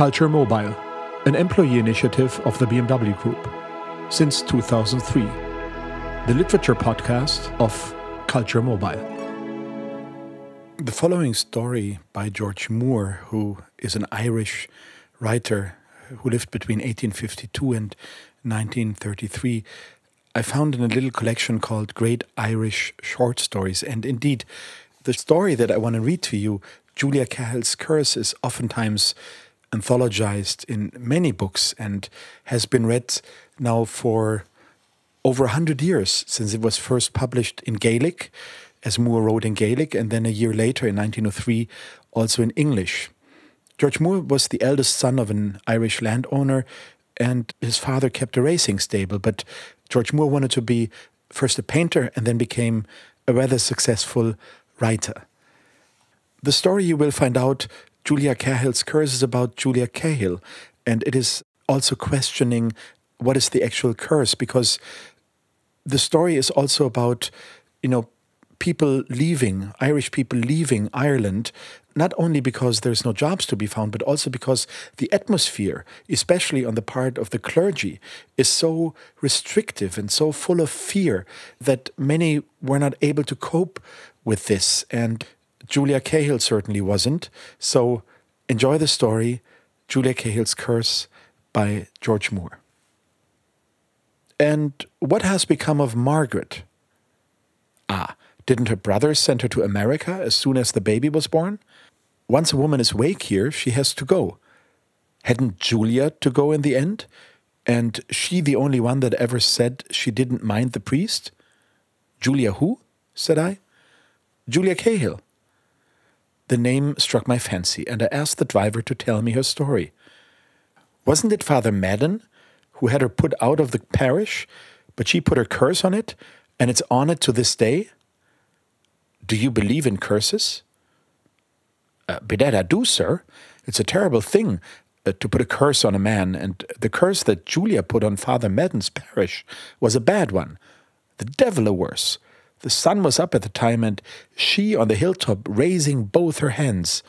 Culture Mobile, an employee initiative of the BMW Group since 2003, the literature podcast of Culture Mobile. The following story by George Moore, who is an Irish writer who lived between 1852 and 1933, I found in a little collection called Great Irish Short Stories. And indeed, the story that I want to read to you, Julia Cahill's Curse, is oftentimes anthologized in many books and has been read now for over 100 years since it was first published in Gaelic, as Moore wrote in Gaelic, and then a year later in 1903 also in English. George Moore was the eldest son of an Irish landowner, and his father kept a racing stable. But George Moore wanted to be first a painter and then became a rather successful writer. The story you will find out Julia Cahill's curse is about Julia Cahill, and it is also questioning what is the actual curse because the story is also about, you know, people leaving, Irish people leaving Ireland, not only because there's no jobs to be found, but also because the atmosphere, especially on the part of the clergy, is so restrictive and so full of fear that many were not able to cope with this. And Julia Cahill certainly wasn't. So enjoy the story Julia Cahill's Curse by George Moore. And what has become of Margaret? Ah, didn't her brother send her to America as soon as the baby was born? Once a woman is wake here, she has to go. Hadn't Julia to go in the end? And she the only one that ever said she didn't mind the priest? Julia who? said I. Julia Cahill. The name struck my fancy, and I asked the driver to tell me her story. Wasn't it Father Madden who had her put out of the parish, but she put her curse on it, and it's on it to this day? Do you believe in curses? Uh, bedad, I do, sir. It's a terrible thing uh, to put a curse on a man, and the curse that Julia put on Father Madden's parish was a bad one. The devil a worse. The sun was up at the time, and she on the hilltop raising both her hands.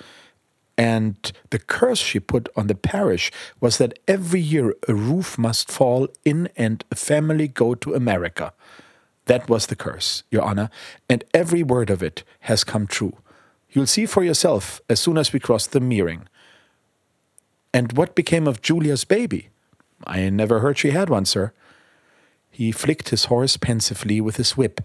And the curse she put on the parish was that every year a roof must fall in and a family go to America. That was the curse, Your Honor, and every word of it has come true. You'll see for yourself as soon as we cross the Meering. And what became of Julia's baby? I never heard she had one, sir. He flicked his horse pensively with his whip,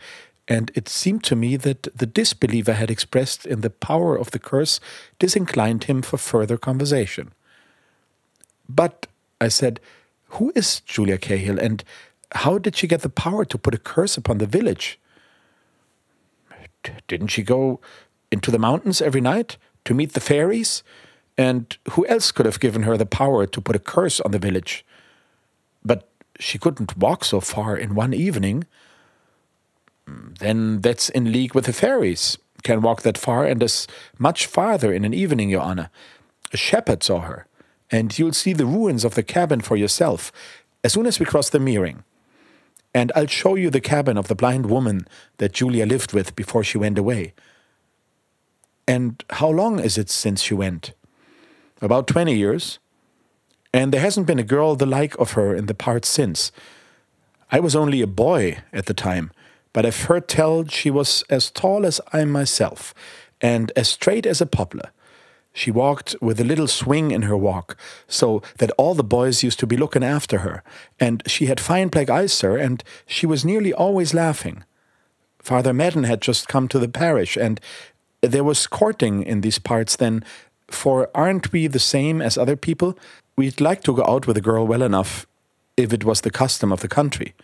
and it seemed to me that the disbeliever had expressed in the power of the curse disinclined him for further conversation. But, I said, who is Julia Cahill, and how did she get the power to put a curse upon the village? Didn't she go into the mountains every night to meet the fairies? And who else could have given her the power to put a curse on the village? But she couldn't walk so far in one evening then that's in league with the fairies. Can walk that far and as much farther in an evening, Your Honor. A shepherd saw her, and you'll see the ruins of the cabin for yourself as soon as we cross the Meering. And I'll show you the cabin of the blind woman that Julia lived with before she went away. And how long is it since she went? About twenty years. And there hasn't been a girl the like of her in the part since. I was only a boy at the time, but I've heard tell she was as tall as I myself, and as straight as a poplar. She walked with a little swing in her walk, so that all the boys used to be looking after her, and she had fine black eyes, sir, and she was nearly always laughing. Father Madden had just come to the parish, and there was courting in these parts then, for aren't we the same as other people? We'd like to go out with a girl well enough, if it was the custom of the country.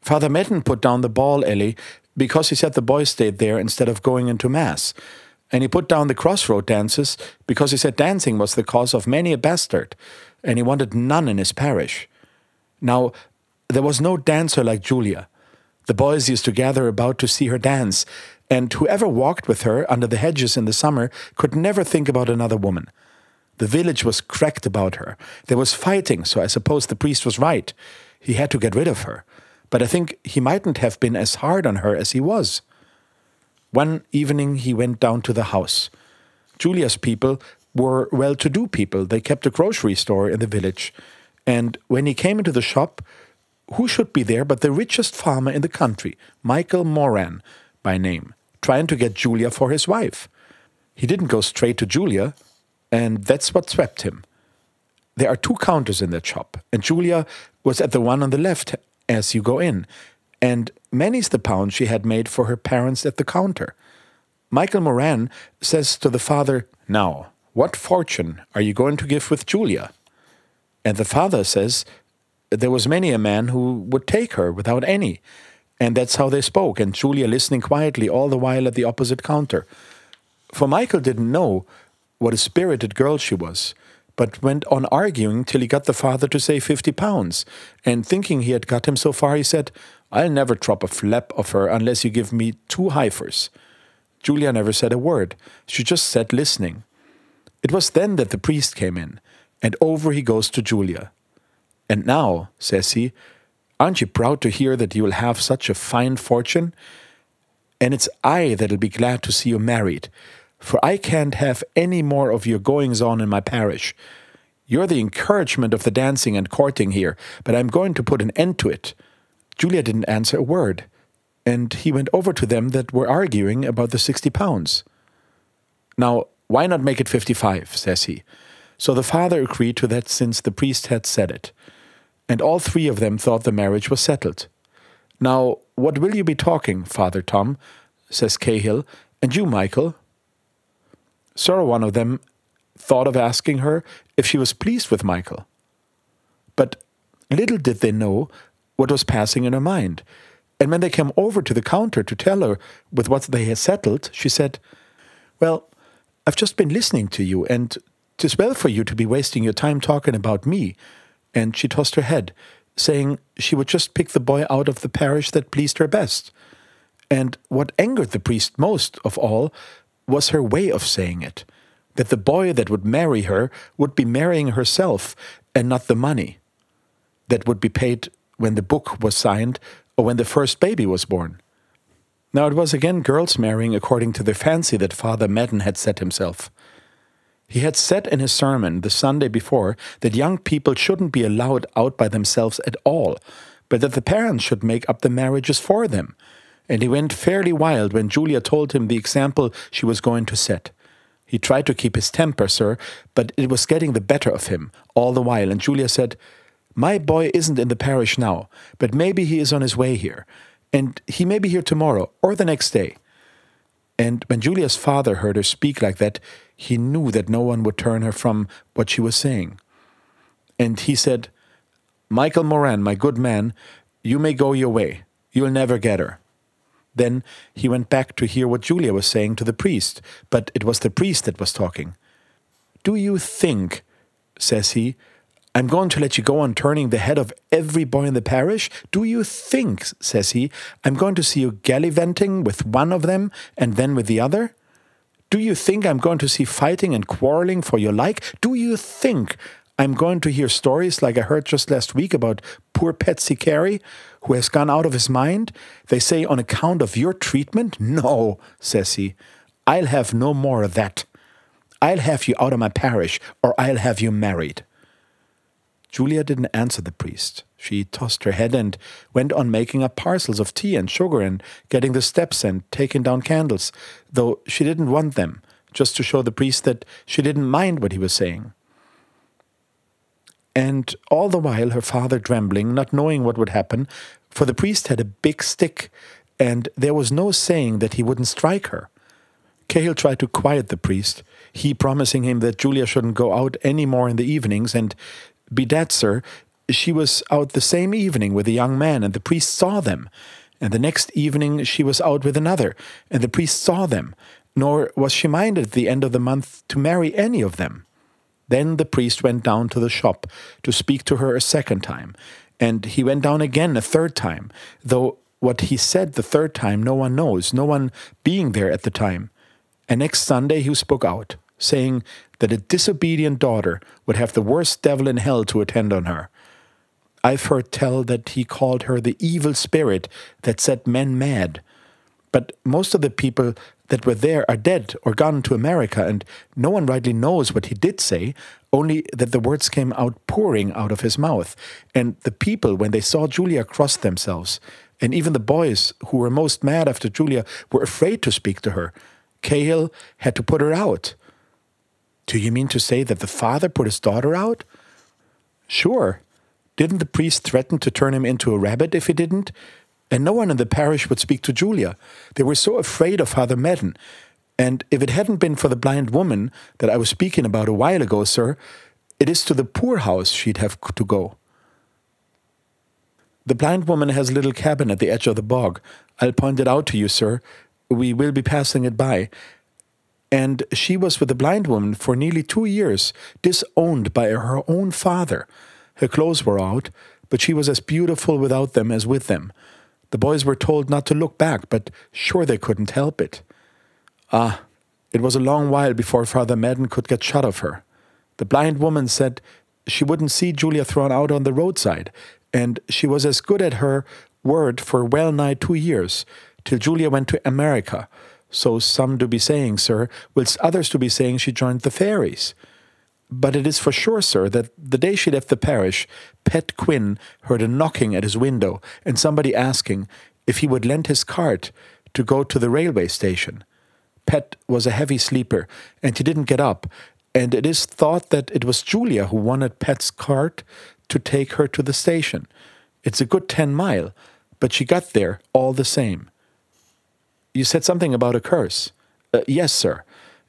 Father Madden put down the ball alley because he said the boys stayed there instead of going into Mass. And he put down the crossroad dances because he said dancing was the cause of many a bastard, and he wanted none in his parish. Now, there was no dancer like Julia. The boys used to gather about to see her dance, and whoever walked with her under the hedges in the summer could never think about another woman. The village was cracked about her. There was fighting, so I suppose the priest was right. He had to get rid of her but I think he mightn't have been as hard on her as he was. One evening he went down to the house. Julia's people were well to do people. They kept a grocery store in the village. And when he came into the shop, who should be there but the richest farmer in the country, Michael Moran by name, trying to get Julia for his wife. He didn't go straight to Julia, and that's what swept him. There are two counters in that shop, and Julia was at the one on the left as you go in, and many's the pound she had made for her parents at the counter. Michael Moran says to the father, Now, what fortune are you going to give with Julia? And the father says, There was many a man who would take her without any. And that's how they spoke, and Julia listening quietly all the while at the opposite counter. For Michael didn't know what a spirited girl she was, but went on arguing till he got the father to say fifty pounds, and thinking he had got him so far, he said, I'll never drop a flap of her unless you give me two heifers. Julia never said a word. She just sat listening. It was then that the priest came in, and over he goes to Julia. And now, says he, aren't you proud to hear that you will have such a fine fortune? And it's I that'll be glad to see you married, for I can't have any more of your goings on in my parish. You're the encouragement of the dancing and courting here, but I'm going to put an end to it. Julia didn't answer a word and he went over to them that were arguing about the 60 pounds. Now, why not make it 55, says he. So the father agreed to that since the priest had said it. And all three of them thought the marriage was settled. Now, what will you be talking, Father Tom? says Cahill. And you, Michael? Sir, one of them thought of asking her if she was pleased with Michael. But little did they know what was passing in her mind. And when they came over to the counter to tell her with what they had settled, she said, Well, I've just been listening to you, and 'tis well for you to be wasting your time talking about me. And she tossed her head, saying she would just pick the boy out of the parish that pleased her best. And what angered the priest most of all was her way of saying it that the boy that would marry her would be marrying herself and not the money that would be paid when the book was signed or when the first baby was born. Now it was again girls marrying according to the fancy that Father Madden had set himself. He had said in his sermon the Sunday before that young people shouldn't be allowed out by themselves at all, but that the parents should make up the marriages for them. And he went fairly wild when Julia told him the example she was going to set. He tried to keep his temper, sir, but it was getting the better of him all the while, and Julia said, my boy isn't in the parish now, but maybe he is on his way here, and he may be here tomorrow or the next day. And when Julia's father heard her speak like that, he knew that no one would turn her from what she was saying. And he said, Michael Moran, my good man, you may go your way. You'll never get her. Then he went back to hear what Julia was saying to the priest, but it was the priest that was talking. Do you think, says he, I'm going to let you go on turning the head of every boy in the parish. Do you think, says he, I'm going to see you gallivanting with one of them and then with the other? Do you think I'm going to see fighting and quarreling for your like? Do you think I'm going to hear stories like I heard just last week about poor Patsy Carey, who has gone out of his mind? They say on account of your treatment? No, says he. I'll have no more of that. I'll have you out of my parish, or I'll have you married. Julia didn't answer the priest. She tossed her head and went on making up parcels of tea and sugar and getting the steps and taking down candles, though she didn't want them, just to show the priest that she didn't mind what he was saying. And all the while, her father trembling, not knowing what would happen, for the priest had a big stick, and there was no saying that he wouldn't strike her. Cahill tried to quiet the priest, he promising him that Julia shouldn't go out any more in the evenings, and Bedad, sir, she was out the same evening with a young man, and the priest saw them. And the next evening she was out with another, and the priest saw them. Nor was she minded at the end of the month to marry any of them. Then the priest went down to the shop to speak to her a second time, and he went down again a third time, though what he said the third time no one knows, no one being there at the time. And next Sunday he spoke out saying that a disobedient daughter would have the worst devil in hell to attend on her. I've heard tell that he called her the evil spirit that set men mad. But most of the people that were there are dead or gone to America, and no one rightly knows what he did say, only that the words came out pouring out of his mouth. And the people, when they saw Julia, crossed themselves. And even the boys who were most mad after Julia were afraid to speak to her. Cahill had to put her out. Do you mean to say that the father put his daughter out? Sure. Didn't the priest threaten to turn him into a rabbit if he didn't? And no one in the parish would speak to Julia. They were so afraid of Father Madden. And if it hadn't been for the blind woman that I was speaking about a while ago, sir, it is to the poorhouse she'd have to go. The blind woman has a little cabin at the edge of the bog. I'll point it out to you, sir. We will be passing it by. And she was with the blind woman for nearly two years, disowned by her own father. Her clothes were out, but she was as beautiful without them as with them. The boys were told not to look back, but sure they couldn't help it. Ah, it was a long while before Father Madden could get shut of her. The blind woman said she wouldn't see Julia thrown out on the roadside, and she was as good at her word for well nigh two years, till Julia went to America. So some do be saying, sir, whilst others do be saying she joined the fairies. But it is for sure, sir, that the day she left the parish, Pet Quinn heard a knocking at his window and somebody asking if he would lend his cart to go to the railway station. Pet was a heavy sleeper and he didn't get up, and it is thought that it was Julia who wanted Pet's cart to take her to the station. It's a good ten mile, but she got there all the same. You said something about a curse. Uh, yes, sir.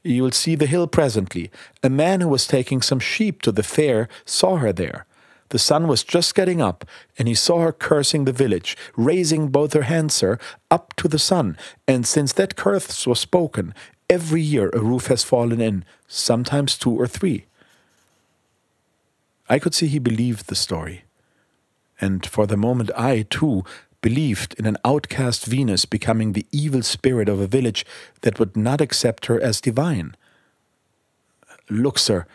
You will see the hill presently. A man who was taking some sheep to the fair saw her there. The sun was just getting up, and he saw her cursing the village, raising both her hands, sir, up to the sun. And since that curse was spoken, every year a roof has fallen in, sometimes two or three. I could see he believed the story. And for the moment, I, too, believed in an outcast Venus becoming the evil spirit of a village that would not accept her as divine. Look, sir,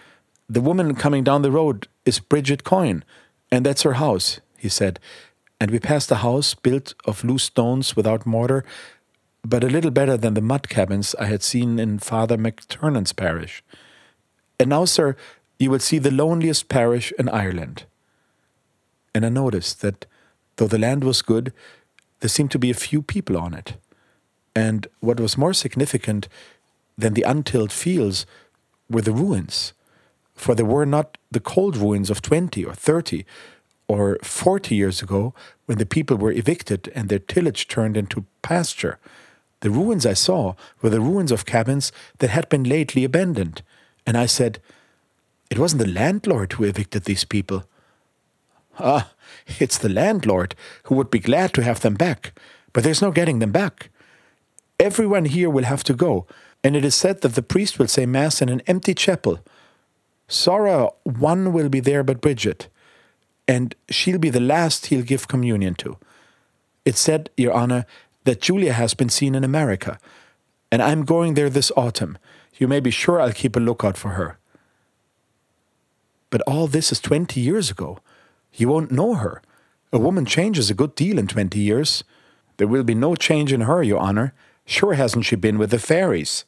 the woman coming down the road is Bridget Coyne, and that's her house, he said. And we passed a house built of loose stones without mortar, but a little better than the mud cabins I had seen in Father MacTurnan's parish. And now, sir, you will see the loneliest parish in Ireland. And I noticed that though the land was good, there seemed to be a few people on it. And what was more significant than the untilled fields were the ruins, for they were not the cold ruins of 20 or 30 or 40 years ago when the people were evicted and their tillage turned into pasture. The ruins I saw were the ruins of cabins that had been lately abandoned. And I said, It wasn't the landlord who evicted these people. Ah, it's the landlord who would be glad to have them back, but there's no getting them back. Everyone here will have to go, and it is said that the priest will say Mass in an empty chapel. Sora, one will be there but Bridget, and she'll be the last he'll give communion to. It's said, Your Honour, that Julia has been seen in America, and I'm going there this autumn. You may be sure I'll keep a lookout for her. But all this is twenty years ago. You won't know her. A woman changes a good deal in twenty years. There will be no change in her, Your Honour. Sure hasn't she been with the fairies?